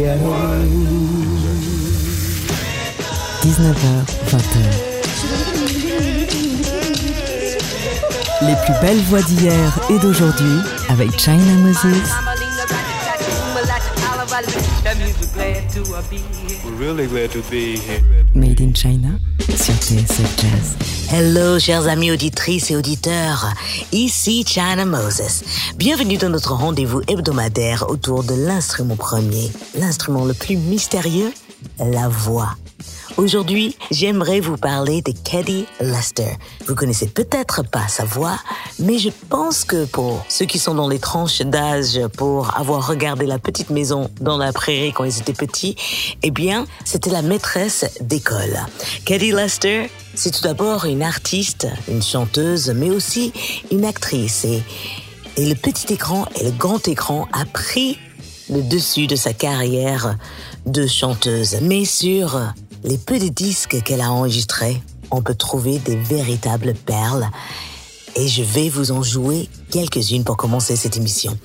ghetto. 19h, 20h. Les plus belles voix d'hier et d'aujourd'hui avec China Moses. Made in China Hello, chers amis auditrices et auditeurs. Ici China Moses. Bienvenue dans notre rendez-vous hebdomadaire autour de l'instrument premier, l'instrument le plus mystérieux, la voix. Aujourd'hui, j'aimerais vous parler de Keddy Lester. Vous connaissez peut-être pas sa voix, mais je pense que pour ceux qui sont dans les tranches d'âge pour avoir regardé la petite maison dans la prairie quand ils étaient petits, eh bien, c'était la maîtresse d'école. Keddy Lester, c'est tout d'abord une artiste, une chanteuse, mais aussi une actrice. Et le petit écran et le grand écran a pris le dessus de sa carrière de chanteuse. Mais sur les peu de disques qu'elle a enregistrés, on peut trouver des véritables perles. Et je vais vous en jouer quelques-unes pour commencer cette émission.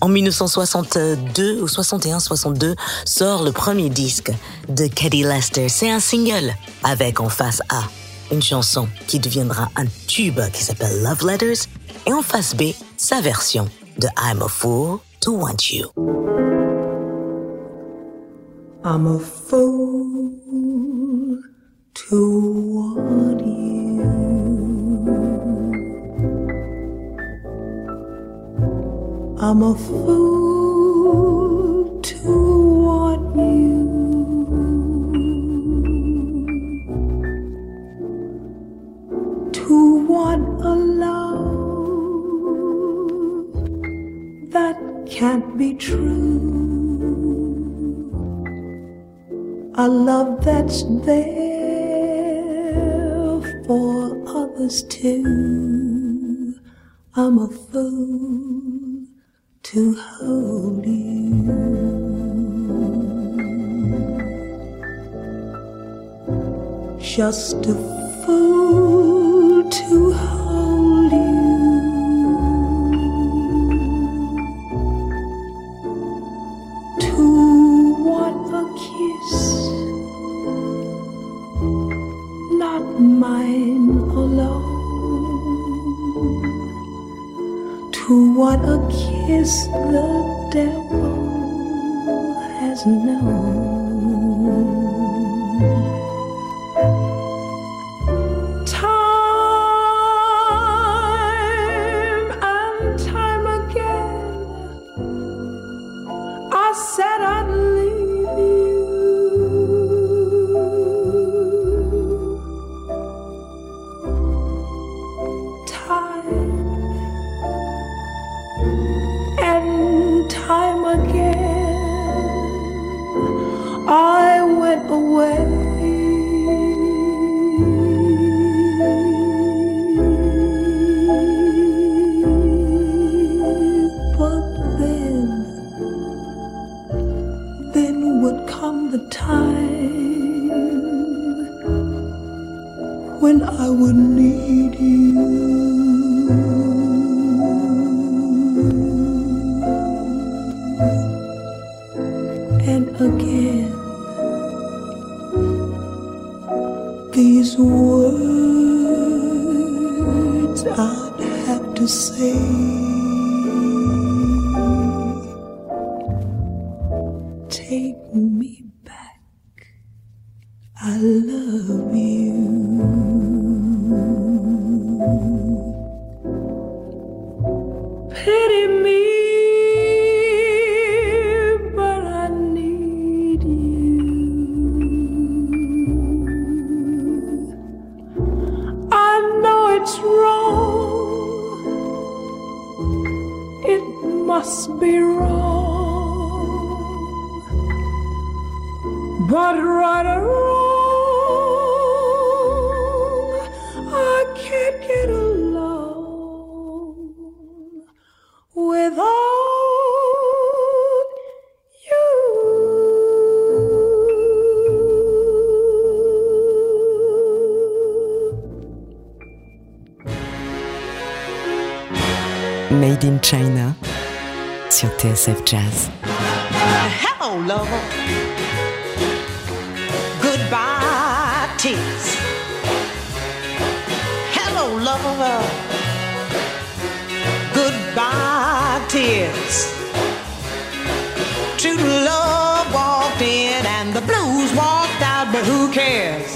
En 1962 ou 61-62 sort le premier disque de Caddy Lester. C'est un single avec en face A une chanson qui deviendra un tube qui s'appelle Love Letters et en face B sa version de I'm a Fool to Want You. I'm a fool to want you. I'm a fool to want you. To want a love that can't be true a love that's there others too. I'm a fool to hold you. Just a fool to hold must be Goodbye, tears. Hello, lover. Goodbye, tears. True love walked in and the blues walked out, but who cares?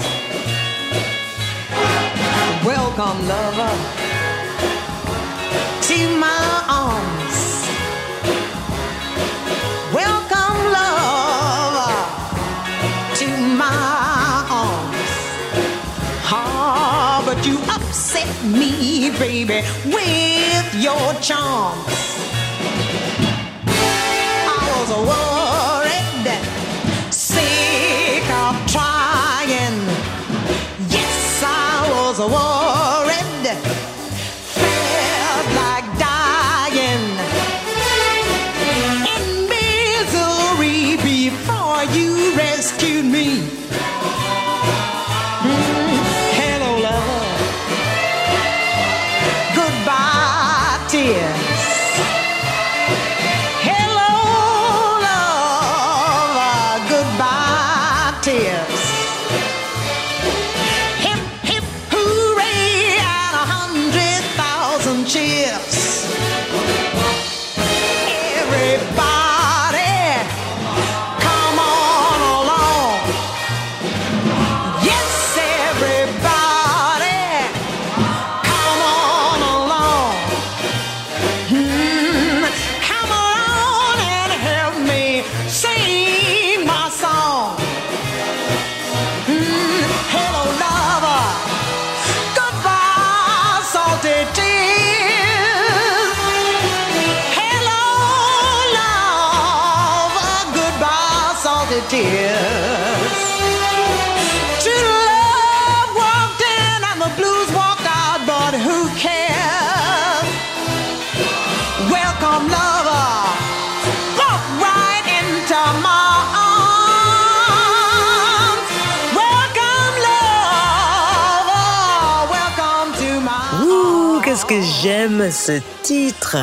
Welcome, lover, upset me, baby, with your charms. I was worried, qu'est-ce que j'aime ce titre.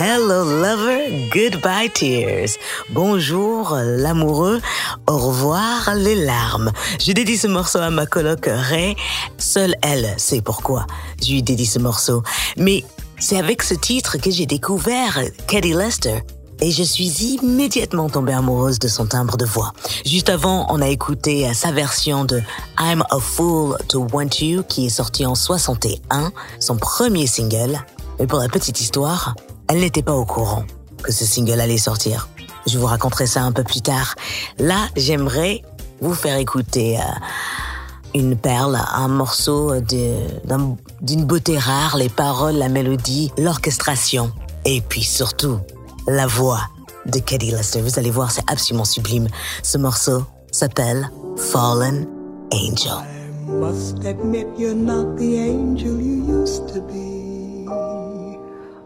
Hello lover, goodbye tears. Bonjour l'amoureux, au revoir les larmes. Je dédie ce morceau à ma coloc Ray. Seule elle sait pourquoi. Je lui dédie ce morceau. Mais c'est avec ce titre que j'ai découvert Katie Lester. Et je suis immédiatement tombée amoureuse de son timbre de voix. Juste avant, on a écouté sa version de I'm a Fool to Want You qui est sorti en 61, son premier single. Mais pour la petite histoire, elle n'était pas au courant que ce single allait sortir. Je vous raconterai ça un peu plus tard. Là, j'aimerais vous faire écouter euh, une perle, un morceau d'une beauté rare, les paroles, la mélodie, l'orchestration. Et puis surtout, la voix de Katie Lester. Vous allez voir, c'est absolument sublime. Ce morceau s'appelle Fallen Angel. Must admit you're not the angel you used to be.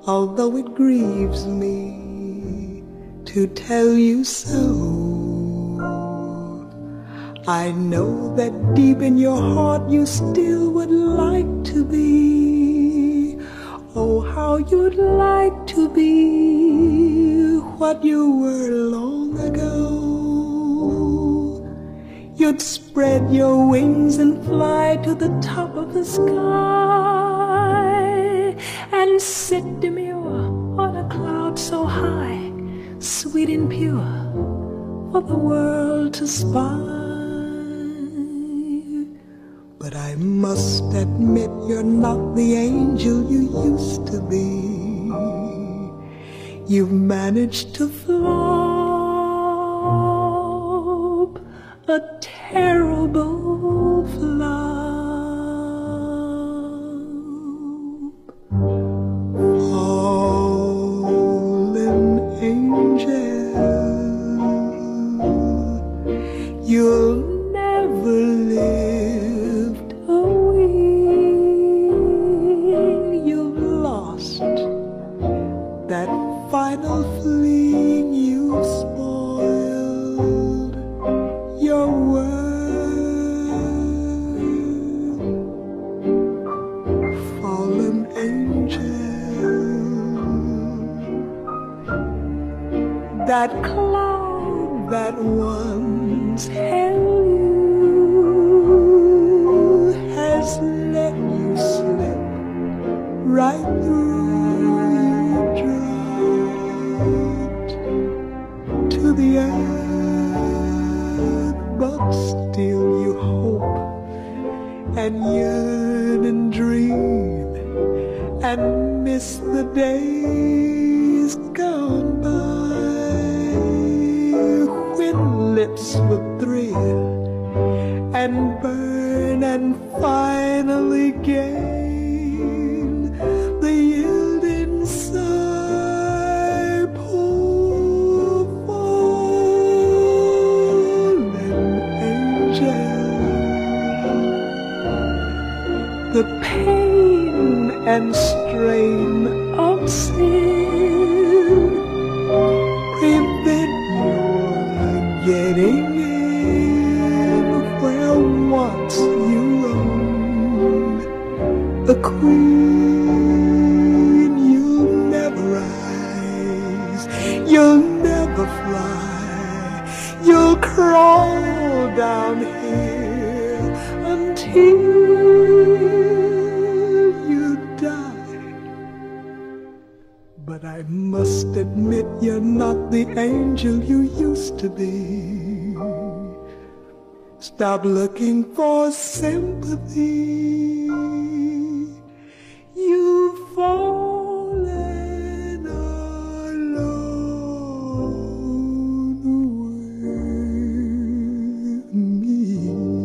Although it grieves me to tell you so. I know that deep in your heart you still would like to be. Oh, how you'd like to be what you were long ago. You'd spread your wings and fly to the top of the sky and sit demure on a cloud so high, sweet and pure for the world to spy. But I must admit you're not the angel you used to be. You've managed to flop a terrible flop.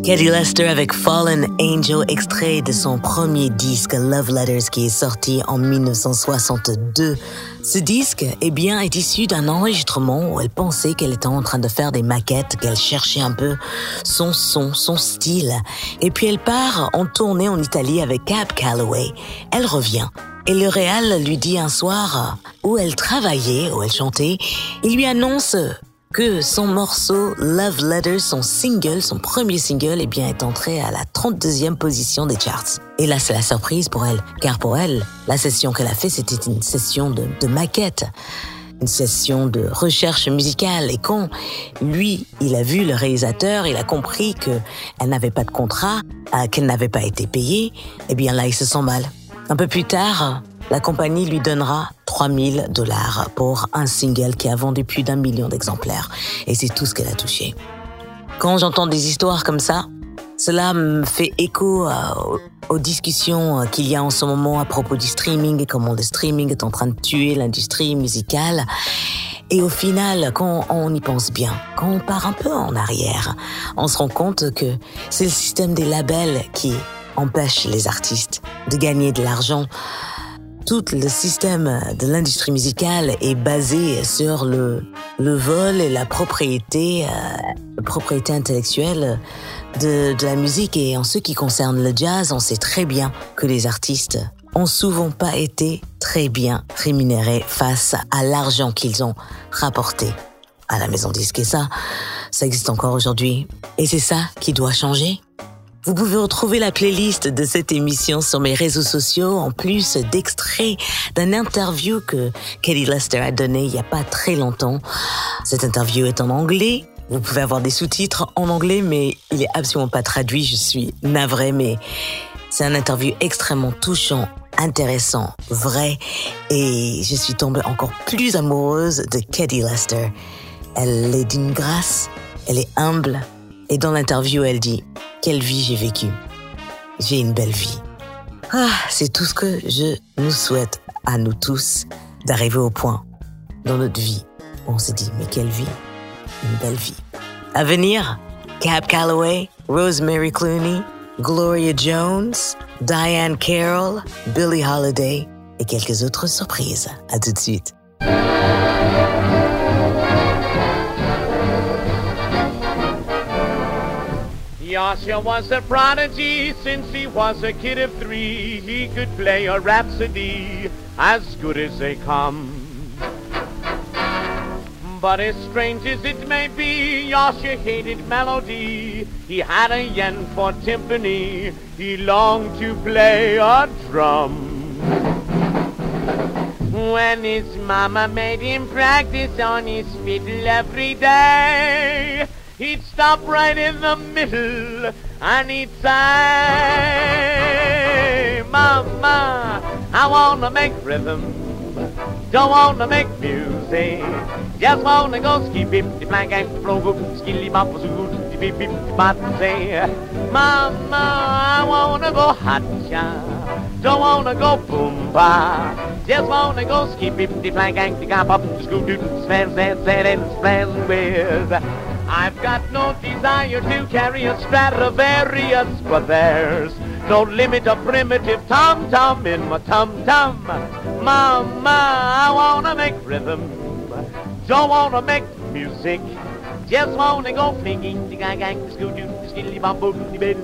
Caddy Lester avec Fallen Angel, extrait de son premier disque Love Letters qui est sorti en 1962. Ce disque, eh bien, est issu d'un enregistrement où elle pensait qu'elle était en train de faire des maquettes, qu'elle cherchait un peu son son, son style. Et puis elle part en tournée en Italie avec Cab Calloway. Elle revient. Et le réal lui dit un soir où elle travaillait, où elle chantait, il lui annonce que son morceau Love Letters, son single, son premier single, eh bien, est entré à la 32e position des charts. Et là, c'est la surprise pour elle, car pour elle, la session qu'elle a fait, c'était une session de, de maquette, une session de recherche musicale. Et quand lui, il a vu le réalisateur, il a compris que elle n'avait pas de contrat, euh, qu'elle n'avait pas été payée, eh bien là, il se sent mal. Un peu plus tard, la compagnie lui donnera 3000 dollars pour un single qui a vendu plus d'un million d'exemplaires. Et c'est tout ce qu'elle a touché. Quand j'entends des histoires comme ça, cela me fait écho aux, aux discussions euh, qu'il y a en ce moment à propos du streaming et comment le streaming est en train de tuer l'industrie musicale. Et au final, quand on y pense bien, quand on part un peu en arrière, on se rend compte que c'est le système des labels qui empêche les artistes de gagner de l'argent. Tout le système de l'industrie musicale est basé sur le, le vol et la propriété, euh, propriété intellectuelle de, de la musique. Et en ce qui concerne le jazz, on sait très bien que les artistes ont souvent pas été très bien rémunérés face à l'argent qu'ils ont rapporté à la maison disque. Et ça, ça existe encore aujourd'hui. Et c'est ça qui doit changer. Vous pouvez retrouver la playlist de cette émission sur mes réseaux sociaux, en plus d'extraits d'un interview que Kelly Lester a donné il n'y a pas très longtemps. Cette interview est en anglais. Vous pouvez avoir des sous-titres en anglais, mais il est absolument pas traduit. Je suis navrée, mais c'est un interview extrêmement touchant, intéressant, vrai, et je suis tombée encore plus amoureuse de Kelly Lester. Elle est d'une grâce, elle est humble, et dans l'interview, elle dit Quelle vie j'ai vécue J'ai une belle vie. Ah, c'est tout ce que je nous souhaite à nous tous d'arriver au point dans notre vie on s'est dit Mais quelle vie Une belle vie. À venir, Cab Calloway, Rosemary Clooney, Gloria Jones, Diane Carroll, Billie Holiday et quelques autres surprises. À tout de suite. Yasha was a prodigy since he was a kid of three. He could play a rhapsody as good as they come. But as strange as it may be, Yasha hated melody. He had a yen for timpani. He longed to play a drum. When his mama made him practice on his fiddle every day, he'd stop right in the middle and he'd say, Mama, I wanna make rhythm, don't wanna make music, just wanna go ski bip, the flank and flow, go skilly bop, zoot, bip bip, bop, say, Mama, I wanna go hot cha, Don't wanna go boom ba, just wanna go skip bip the flank and the gap up scoot doot span span span and span with. I've got no desire to carry a Stradivarius, but there's no limit of primitive tom tom in my tum tum. Mama, I wanna make rhythm, don't wanna make music. Just wanna go flinging the gang gang, the scoot doot, the skilly bop boop, the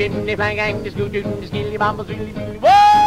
vinden i fangang, det skulle dytten, det skille i bambusylle, Whoa!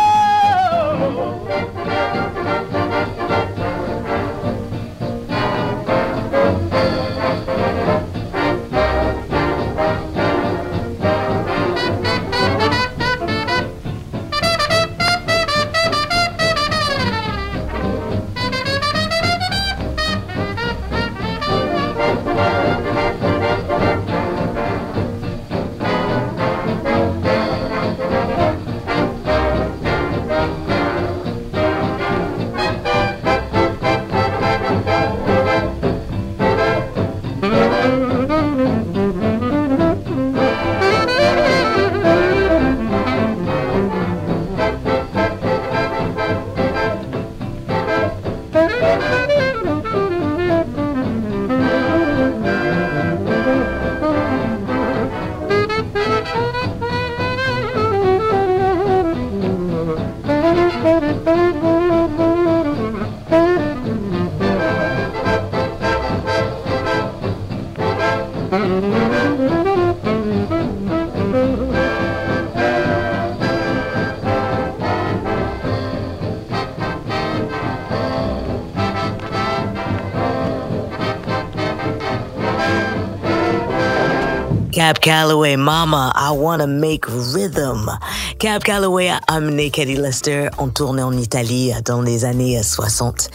Cab Calloway, Mama, I Wanna Make Rhythm. Cab Calloway a amené Kelly Lester en tournée en Italie dans les années 60.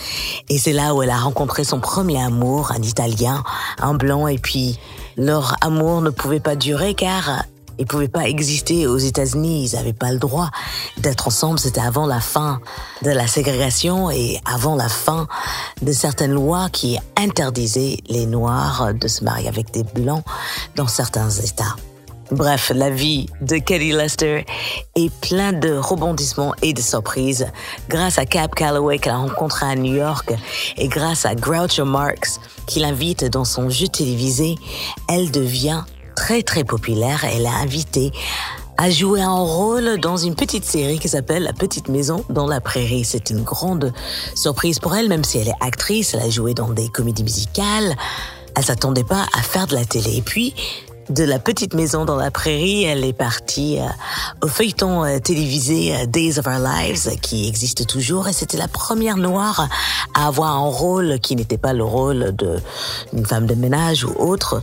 Et c'est là où elle a rencontré son premier amour, un Italien, un blanc, et puis leur amour ne pouvait pas durer car ils pouvaient pas exister aux États-Unis. Ils n'avaient pas le droit d'être ensemble. C'était avant la fin de la ségrégation et avant la fin de certaines lois qui interdisaient les Noirs de se marier avec des Blancs dans certains États. Bref, la vie de Kelly Lester est plein de rebondissements et de surprises. Grâce à Cap Calloway qu'elle a rencontré à New York et grâce à Groucho Marx qui l'invite dans son jeu télévisé, elle devient très très populaire. Elle a invité à jouer un rôle dans une petite série qui s'appelle La Petite Maison dans la Prairie. C'est une grande surprise pour elle, même si elle est actrice, elle a joué dans des comédies musicales. Elle s'attendait pas à faire de la télé. Et puis, de la petite maison dans la prairie, elle est partie euh, au feuilleton euh, télévisé euh, Days of Our Lives, qui existe toujours, et c'était la première noire à avoir un rôle qui n'était pas le rôle de une femme de ménage ou autre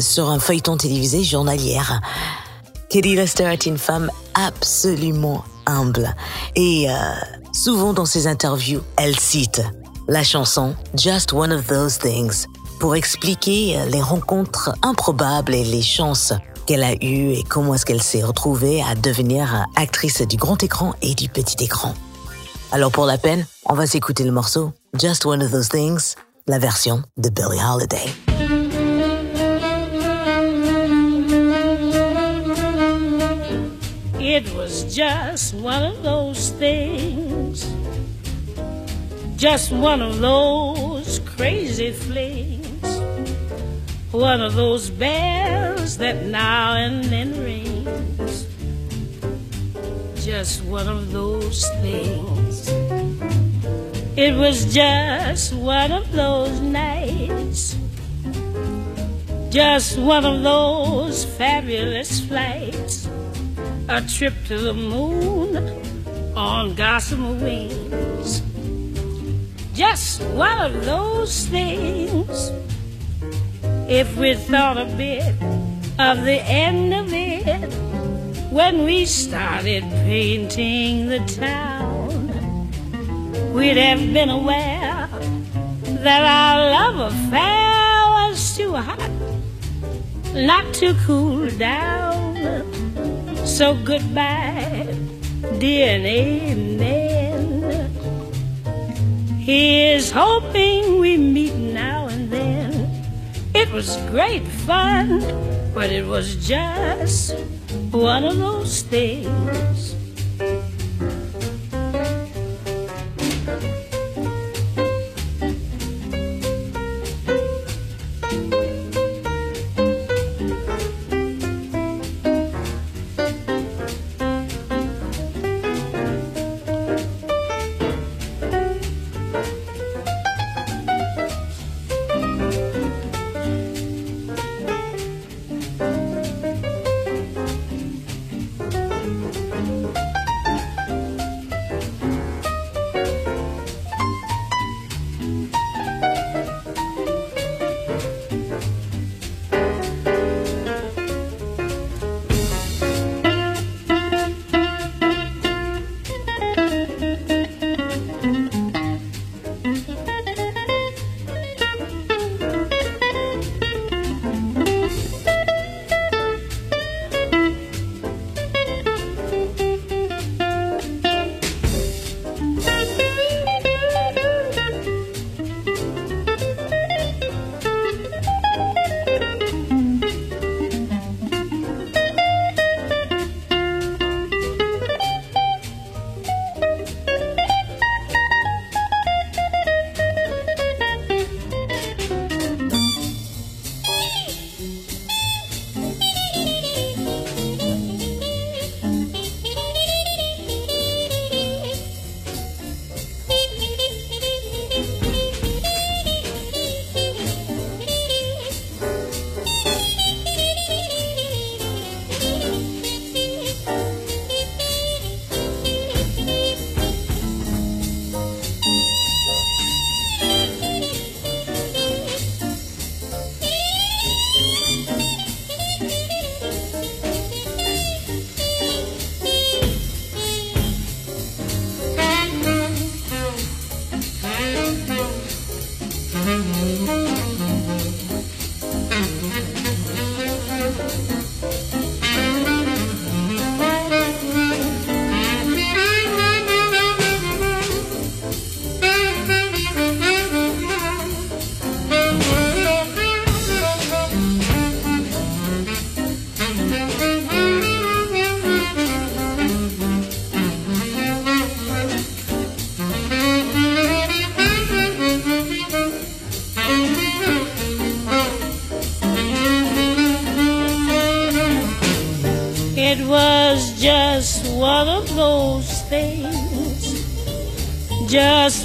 sur un feuilleton télévisé journalière. Katie Lester est une femme absolument humble. Et souvent dans ses interviews, elle cite la chanson Just One of Those Things pour expliquer les rencontres improbables et les chances qu'elle a eues et comment est-ce qu'elle s'est retrouvée à devenir actrice du grand écran et du petit écran. Alors pour la peine, on va s'écouter le morceau Just One of Those Things, la version de Billie Holiday. It was just one of those things, just one of those crazy flings. One of those bells that now and then rings. Just one of those things. It was just one of those nights. Just one of those fabulous flights. A trip to the moon on gossamer wings. Just one of those things if we thought a bit of the end of it when we started painting the town. We'd have been aware that our love affair was too hot not to cool down. So goodbye, dear, and amen. Here's hoping we meet now. It was great fun, but it was just one of those things.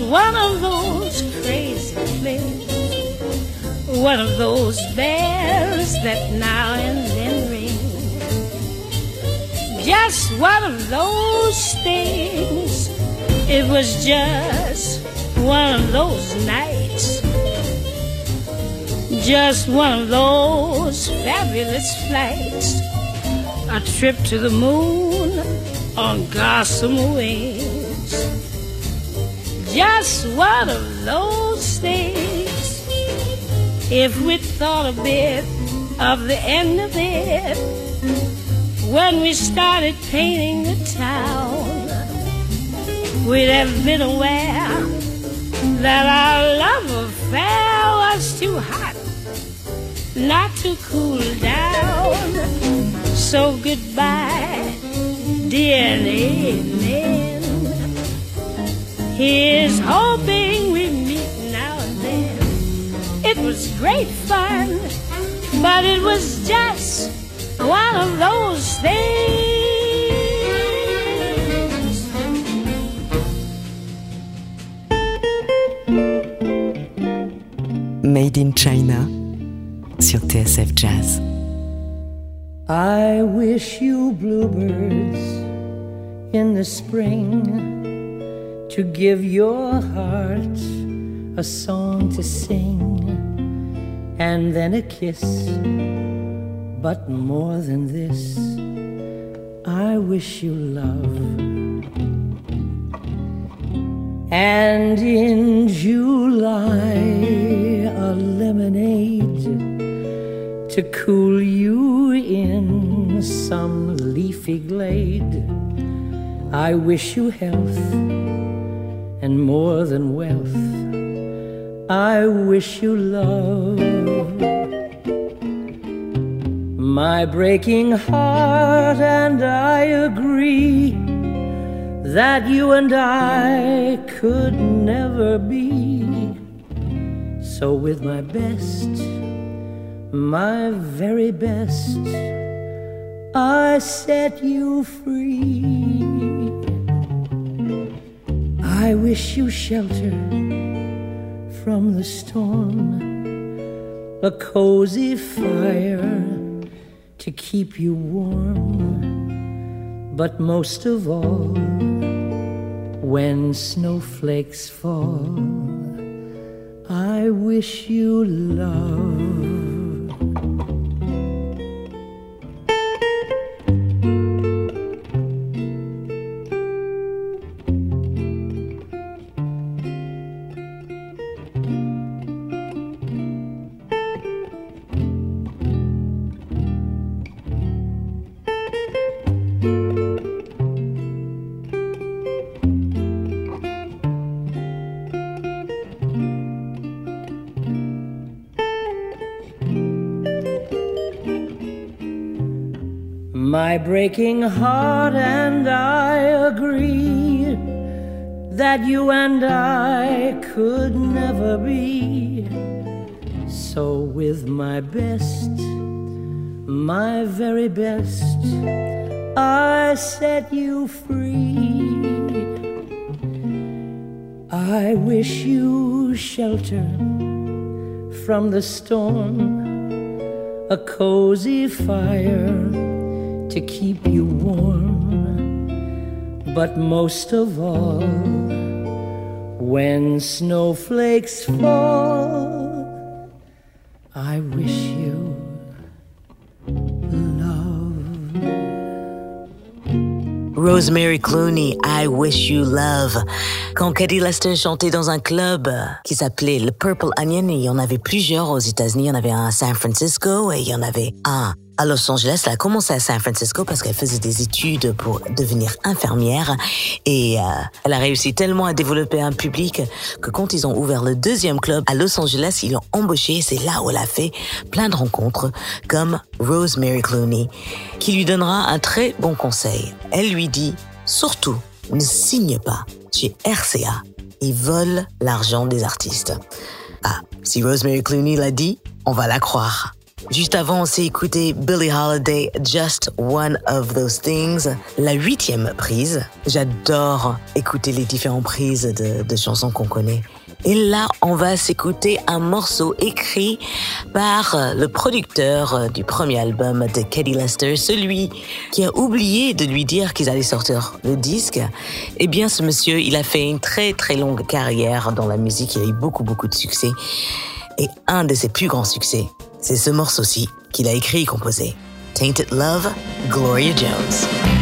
One of those crazy things, one of those bells that now and then ring. Just one of those things. It was just one of those nights. Just one of those fabulous flights. A trip to the moon on gossamer wings just one of those things. If we thought a bit of the end of it when we started painting the town, we'd have been aware that our love affair was too hot not to cool down. So goodbye, dear amen. Here's hoping we meet now and then. It was great fun, but it was just one of those things. Made in China sur TSF Jazz. I wish you bluebirds in the spring to give your heart a song to sing and then a kiss But more than this, I wish you love. And in July, a lemonade to cool you in some leafy glade. I wish you health and more than wealth. I wish you love. My breaking heart and I agree that you and I could never be. So, with my best, my very best, I set you free. I wish you shelter from the storm, a cozy fire to keep you warm. But most of all, when snowflakes fall, I wish you love. Breaking heart and I agree that you and I could never be. So, with my best, my very best, I set you free. I wish you shelter from the storm, a cozy fire to keep you warm. But most of all, when snowflakes fall, I wish you love. Rosemary Clooney, I Wish You Love. Quand Caddy Lester chantait dans un club qui s'appelait le Purple Onion, il y en avait plusieurs aux États-Unis. Il y en avait un à San Francisco et il y en avait un à Los Angeles. Elle a commencé à San Francisco parce qu'elle faisait des études pour devenir infirmière et euh, elle a réussi tellement à développer un public que quand ils ont ouvert le deuxième club à Los Angeles, ils l'ont embauchée. C'est là où elle a fait plein de rencontres comme Rosemary Clooney qui lui donnera un très bon conseil. Elle lui dit surtout ne signe pas chez RCA. Ils volent l'argent des artistes. Ah, si Rosemary Clooney l'a dit, on va la croire. Juste avant, on s'est écouté Billie Holiday, Just One of Those Things, la huitième prise. J'adore écouter les différentes prises de, de chansons qu'on connaît. Et là, on va s'écouter un morceau écrit par le producteur du premier album de Katie Lester, celui qui a oublié de lui dire qu'ils allaient sortir le disque. Eh bien, ce monsieur, il a fait une très très longue carrière dans la musique, il a eu beaucoup beaucoup de succès. Et un de ses plus grands succès, c'est ce morceau-ci qu'il a écrit et composé. Tainted Love, Gloria Jones.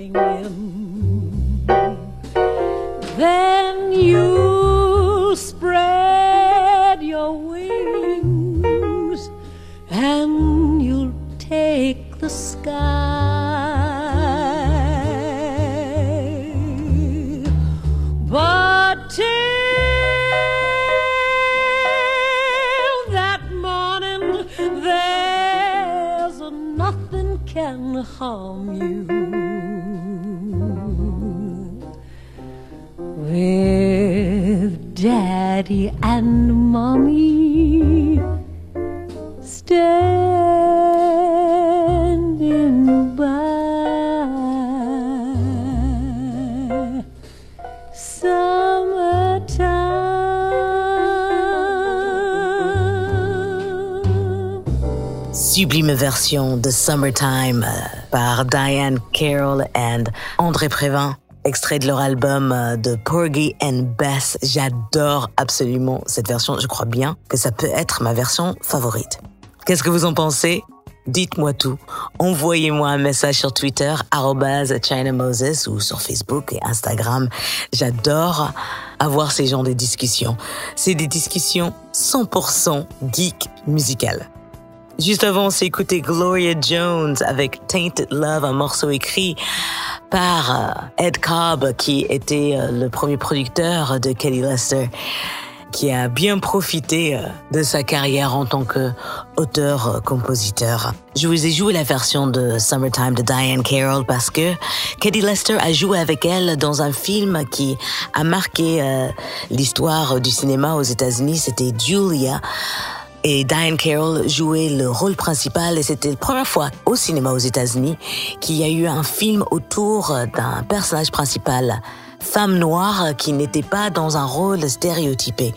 Singing. Then you'll spread your wings and you'll take the sky. But till that morning, there's nothing can harm you. And mommy by. Summertime. Sublime version de Summertime par Diane Carroll and André Prévin. Extrait de leur album euh, de Porgy and Bess. J'adore absolument cette version. Je crois bien que ça peut être ma version favorite. Qu'est-ce que vous en pensez? Dites-moi tout. Envoyez-moi un message sur Twitter, arrobase China Moses, ou sur Facebook et Instagram. J'adore avoir ces genres de discussions. C'est des discussions 100% geek musicales. Juste avant, on s'est écouté Gloria Jones avec Tainted Love, un morceau écrit par euh, Ed Cobb, qui était euh, le premier producteur de Kelly Lester, qui a bien profité euh, de sa carrière en tant qu'auteur-compositeur. Je vous ai joué la version de Summertime de Diane Carroll parce que Kelly Lester a joué avec elle dans un film qui a marqué l'histoire du cinéma aux États-Unis. C'était Julia. Et Diane Carroll jouait le rôle principal et c'était la première fois au cinéma aux États-Unis qu'il y a eu un film autour d'un personnage principal femme noire qui n'était pas dans un rôle stéréotypé.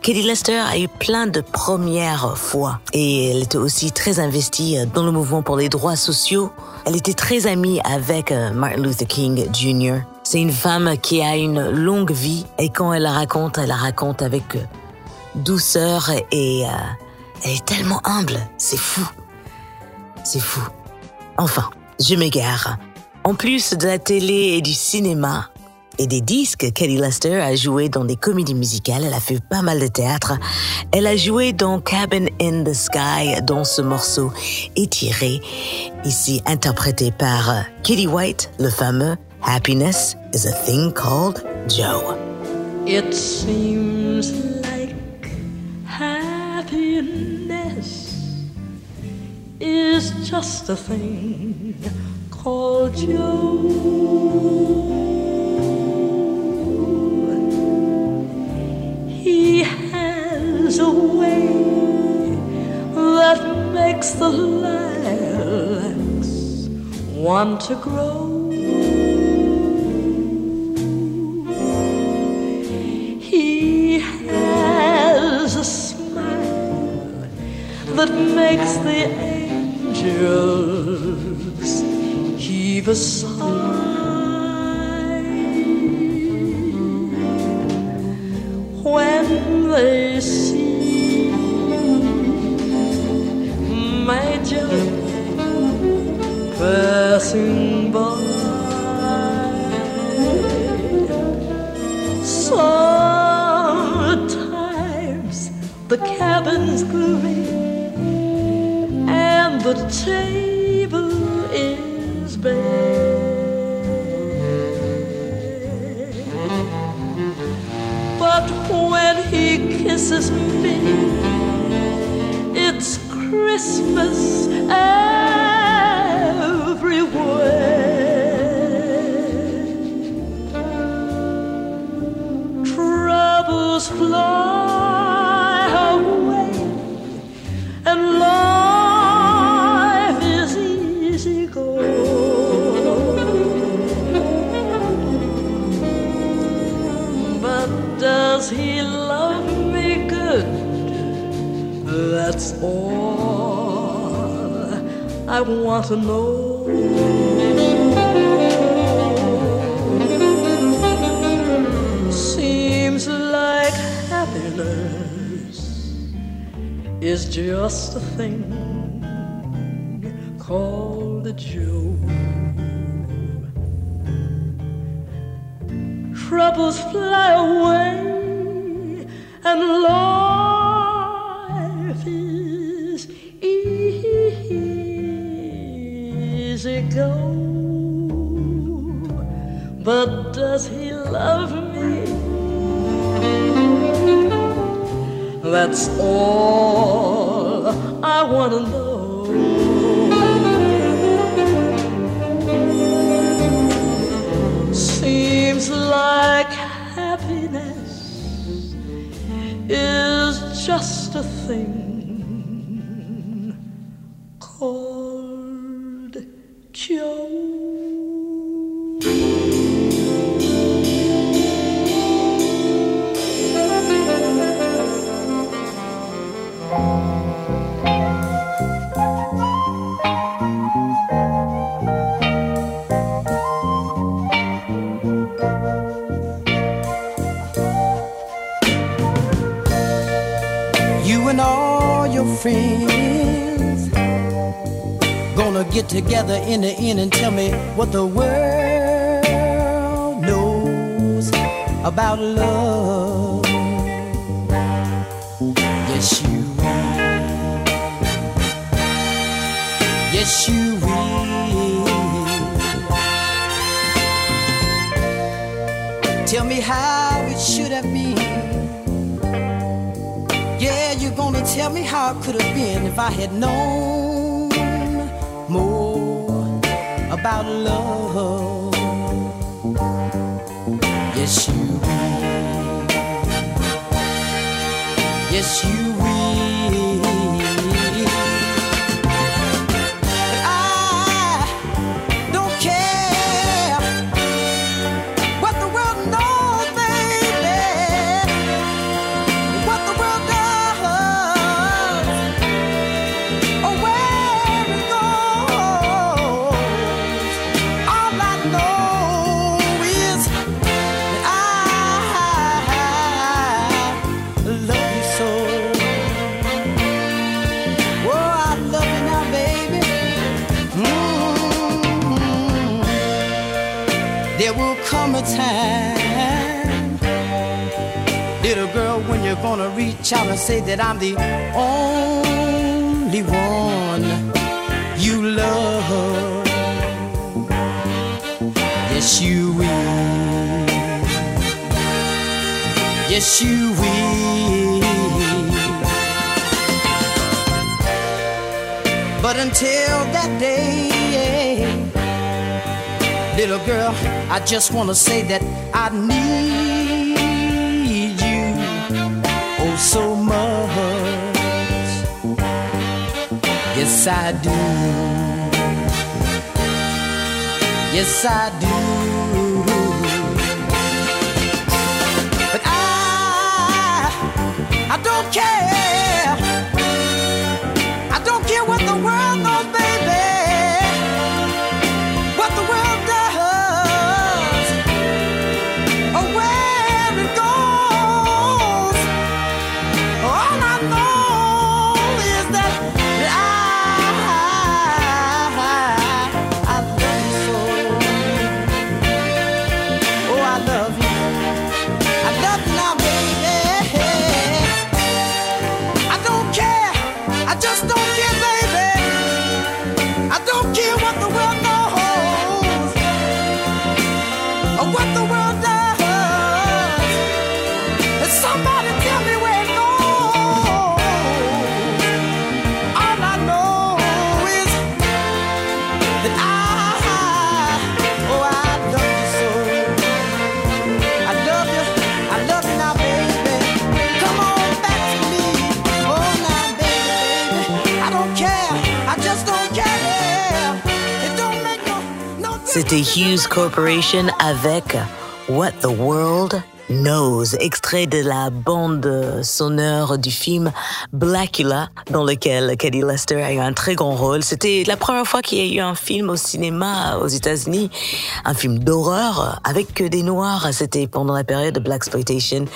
Kelly Lester a eu plein de premières fois et elle était aussi très investie dans le mouvement pour les droits sociaux. Elle était très amie avec euh, Martin Luther King Jr. C'est une femme qui a une longue vie et quand elle la raconte, elle la raconte avec euh, douceur et euh, elle est tellement humble, c'est fou. C'est fou. Enfin, je m'égare. En plus de la télé et du cinéma et des disques, Kelly Lester a joué dans des comédies musicales, elle a fait pas mal de théâtre. Elle a joué dans Cabin in the Sky, dont ce morceau est tiré, ici interprété par euh, Kitty White, le fameux Happiness is a thing called Joe. It seems like happiness is just a thing called Joe. He has a way that makes the lilacs want to grow. He has a smile that makes the angels heave a sigh when they see my Joe passing by. Sometimes the cabin's gloomy the table is bare. But when he kisses me, it's Christmas everywhere. Want to know. Seems like happiness is just a thing called a joke. Troubles together in the end and tell me what the world knows about love. Yes, you will. Yes, you will. Tell me how it should have been. Yeah, you're gonna tell me how it could have been if I had known about love. Yes, you come a time little girl, when you're gonna reach out and say that I'm the only one you love. Yes, you will. Yes, you will. But until that day, little girl, I just wanna say that I need you oh so much. Yes, I do. Yes, I do. C'était Hughes Corporation avec What the World Knows, extrait de la bande sonore du film Blackula, dans lequel Caddy Lester a eu un très grand rôle. C'était la première fois qu'il y a eu un film au cinéma aux États-Unis, un film d'horreur avec que des noirs. C'était pendant la période de Black Exploitation.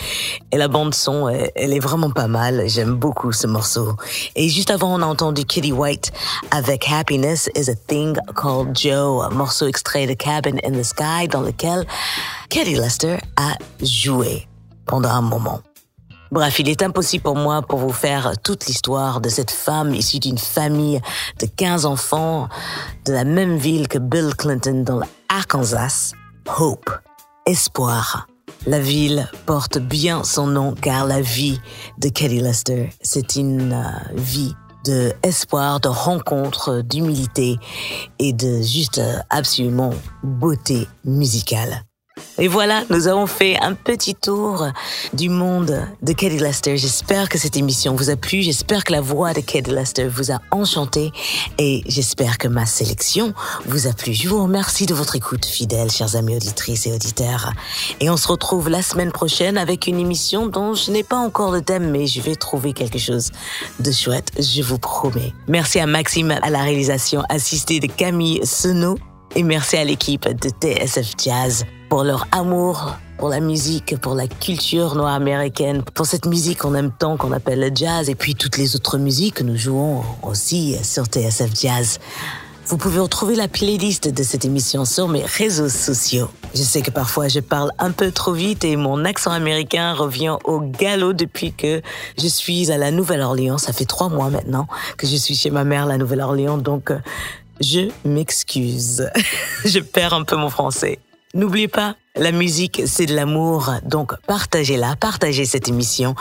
Et la bande son, elle est vraiment pas mal. J'aime beaucoup ce morceau. Et juste avant, on a entendu Kitty White avec Happiness is a Thing Called Joe, un morceau extrait de Cabin in the Sky dans lequel Caddy Lester a joué pendant un moment. Bref, il est impossible pour moi pour vous faire toute l'histoire de cette femme issue d'une famille de 15 enfants de la même ville que Bill Clinton dans l'Arkansas. Hope, espoir. La ville porte bien son nom car la vie de Caddy Lester, c'est une euh, vie de espoir, de rencontre, d'humilité et de juste euh, absolument beauté musicale. Et voilà, nous avons fait un petit tour du monde de Kelly Lester. J'espère que cette émission vous a plu. J'espère que la voix de Kelly Lester vous a enchanté. Et j'espère que ma sélection vous a plu. Je vous remercie de votre écoute fidèle, chers amis auditrices et auditeurs. Et on se retrouve la semaine prochaine avec une émission dont je n'ai pas encore le thème, mais je vais trouver quelque chose de chouette, je vous promets. Merci à Maxime à la réalisation assistée de Camille Senot. Et merci à l'équipe de TSF Jazz pour leur amour pour la musique, pour la culture noire américaine, pour cette musique qu'on aime tant qu'on appelle le jazz et puis toutes les autres musiques que nous jouons aussi sur TSF Jazz. Vous pouvez retrouver la playlist de cette émission sur mes réseaux sociaux. Je sais que parfois je parle un peu trop vite et mon accent américain revient au galop depuis que je suis à la Nouvelle-Orléans. Ça fait trois mois maintenant que je suis chez ma mère la Nouvelle-Orléans, donc euh, je m'excuse. je perds un peu mon français. N'oubliez pas, la musique, c'est de l'amour, donc partagez-la, partagez cette émission.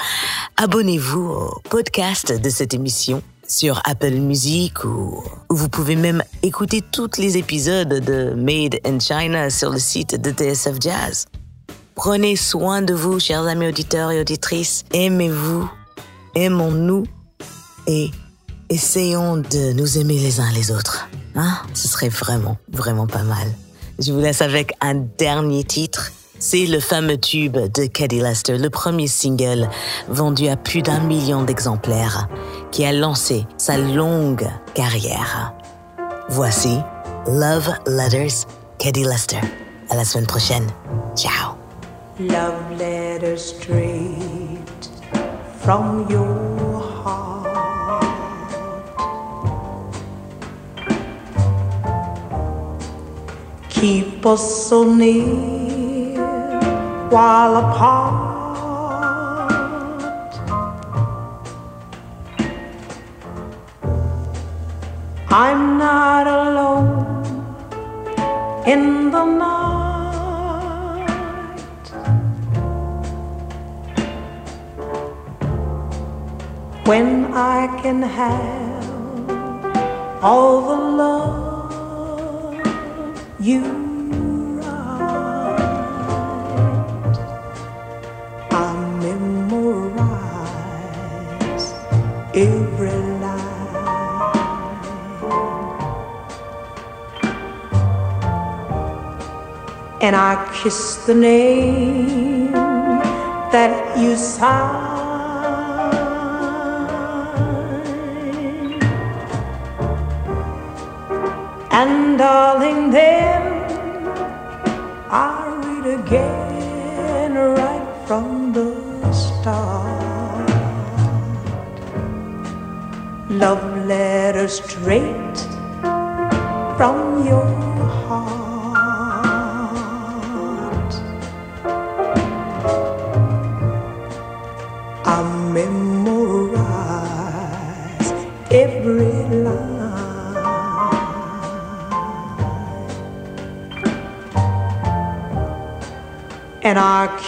Abonnez-vous au podcast de cette émission sur Apple Music ou vous pouvez même écouter tous les épisodes de Made in China sur le site de TSF Jazz. Prenez soin de vous, chers amis auditeurs et auditrices. Aimez-vous, aimons-nous et essayons de nous aimer les uns les autres. Hein? Ce serait vraiment, vraiment pas mal. Je vous laisse avec un dernier titre. C'est le fameux tube de Caddy Lester, le premier single vendu à plus d'un million d'exemplaires, qui a lancé sa longue carrière. Voici Love Letters, Caddy Lester. À la semaine prochaine. Ciao. Love letters from Keep us so near while apart. I'm not alone in the night. When I can have all the love you write, I memorize every line. And I kiss the name that you sign. And darling, then I read again right from the start. Love letters straight from your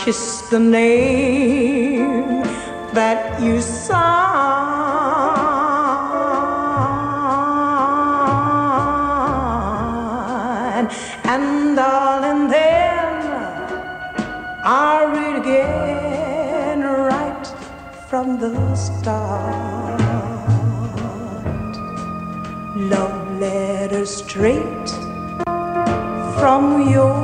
kiss the name that you sign. And darling, then I read again right from the start. Love letter straight from your